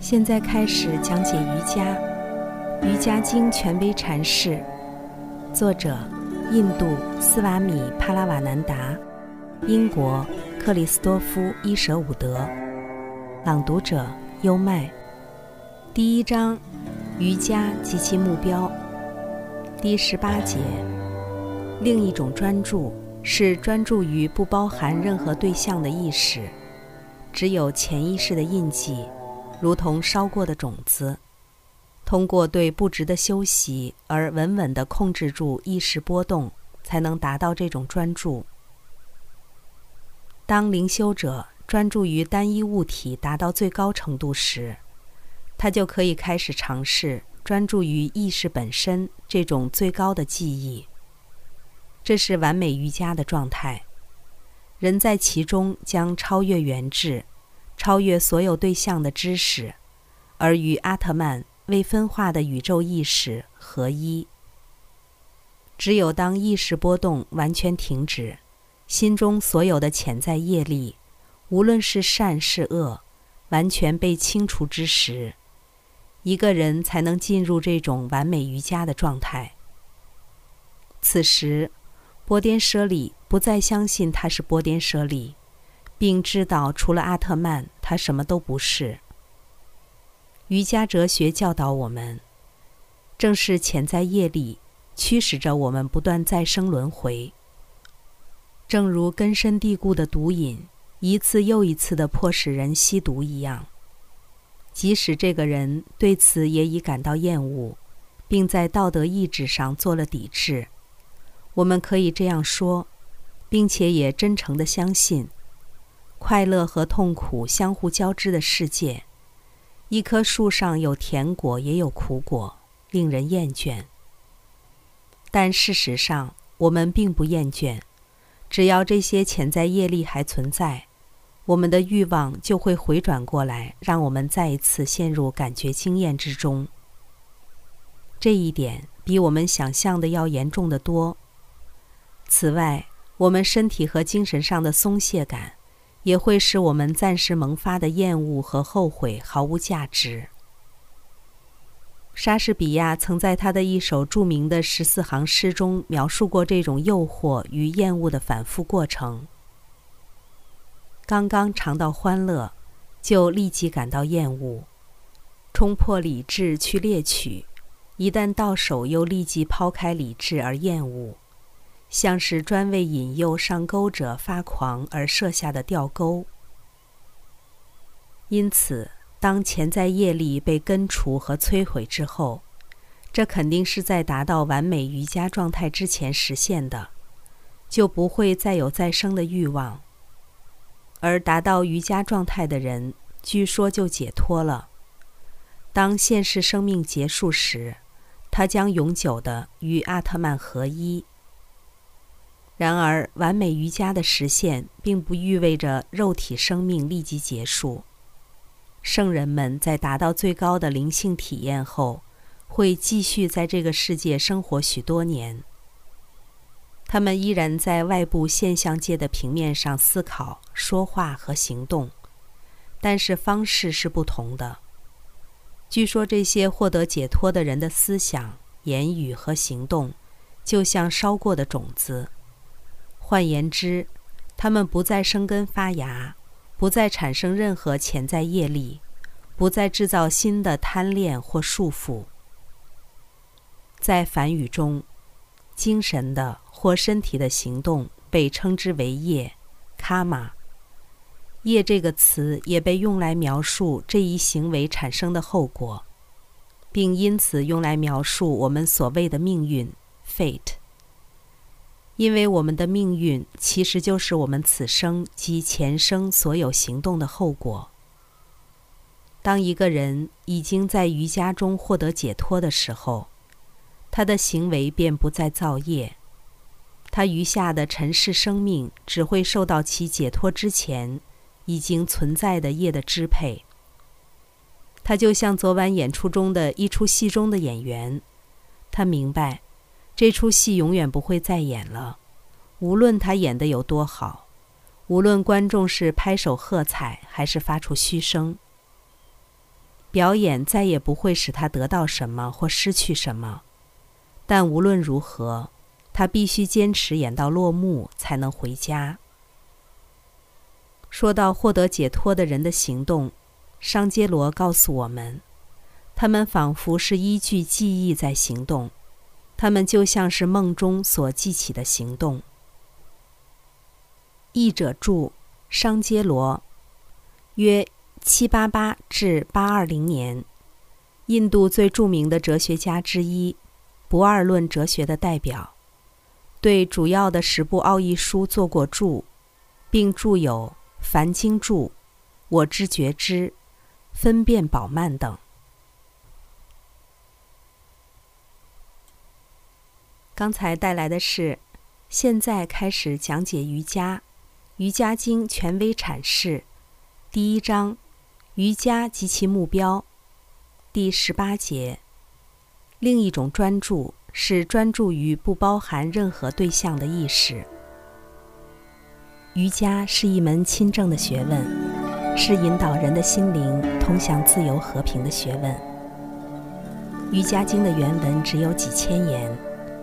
现在开始讲解瑜伽，《瑜伽经》权威阐释，作者：印度斯瓦米·帕拉瓦南达，英国克里斯多夫·伊舍伍德，朗读者：优麦。第一章：瑜伽及其目标。第十八节：另一种专注是专注于不包含任何对象的意识，只有潜意识的印记。如同烧过的种子，通过对不值的休息而稳稳地控制住意识波动，才能达到这种专注。当灵修者专注于单一物体达到最高程度时，他就可以开始尝试专注于意识本身这种最高的记忆。这是完美瑜伽的状态，人在其中将超越原质。超越所有对象的知识，而与阿特曼未分化的宇宙意识合一。只有当意识波动完全停止，心中所有的潜在业力，无论是善是恶，完全被清除之时，一个人才能进入这种完美瑜伽的状态。此时，波颠舍利不再相信他是波颠舍利。并知道，除了阿特曼，他什么都不是。瑜伽哲学教导我们，正是潜在业力驱使着我们不断再生轮回。正如根深蒂固的毒瘾一次又一次的迫使人吸毒一样，即使这个人对此也已感到厌恶，并在道德意志上做了抵制，我们可以这样说，并且也真诚的相信。快乐和痛苦相互交织的世界，一棵树上有甜果也有苦果，令人厌倦。但事实上，我们并不厌倦。只要这些潜在业力还存在，我们的欲望就会回转过来，让我们再一次陷入感觉经验之中。这一点比我们想象的要严重的多。此外，我们身体和精神上的松懈感。也会使我们暂时萌发的厌恶和后悔毫无价值。莎士比亚曾在他的一首著名的十四行诗中描述过这种诱惑与厌恶的反复过程：刚刚尝到欢乐，就立即感到厌恶；冲破理智去猎取，一旦到手又立即抛开理智而厌恶。像是专为引诱上钩者发狂而设下的钓钩。因此，当潜在业力被根除和摧毁之后，这肯定是在达到完美瑜伽状态之前实现的，就不会再有再生的欲望。而达到瑜伽状态的人，据说就解脱了。当现世生命结束时，他将永久的与阿特曼合一。然而，完美瑜伽的实现并不意味着肉体生命立即结束。圣人们在达到最高的灵性体验后，会继续在这个世界生活许多年。他们依然在外部现象界的平面上思考、说话和行动，但是方式是不同的。据说，这些获得解脱的人的思想、言语和行动，就像烧过的种子。换言之，他们不再生根发芽，不再产生任何潜在业力，不再制造新的贪恋或束缚。在梵语中，精神的或身体的行动被称之为业 （karma）。业这个词也被用来描述这一行为产生的后果，并因此用来描述我们所谓的命运 （fate）。因为我们的命运其实就是我们此生及前生所有行动的后果。当一个人已经在瑜伽中获得解脱的时候，他的行为便不再造业，他余下的尘世生命只会受到其解脱之前已经存在的业的支配。他就像昨晚演出中的一出戏中的演员，他明白。这出戏永远不会再演了，无论他演得有多好，无论观众是拍手喝彩还是发出嘘声。表演再也不会使他得到什么或失去什么，但无论如何，他必须坚持演到落幕才能回家。说到获得解脱的人的行动，商杰罗告诉我们，他们仿佛是依据记忆在行动，他们就像是梦中所记起的行动。译者注：商杰罗，约。七八八至八二零年，印度最著名的哲学家之一，不二论哲学的代表，对主要的十部奥义书做过注，并著有《梵经注》《我知觉知》《分辨宝曼》等。刚才带来的是，现在开始讲解瑜伽，《瑜伽经》权威阐释，第一章。瑜伽及其目标，第十八节。另一种专注是专注于不包含任何对象的意识。瑜伽是一门亲政的学问，是引导人的心灵通向自由和平的学问。瑜伽经的原文只有几千言，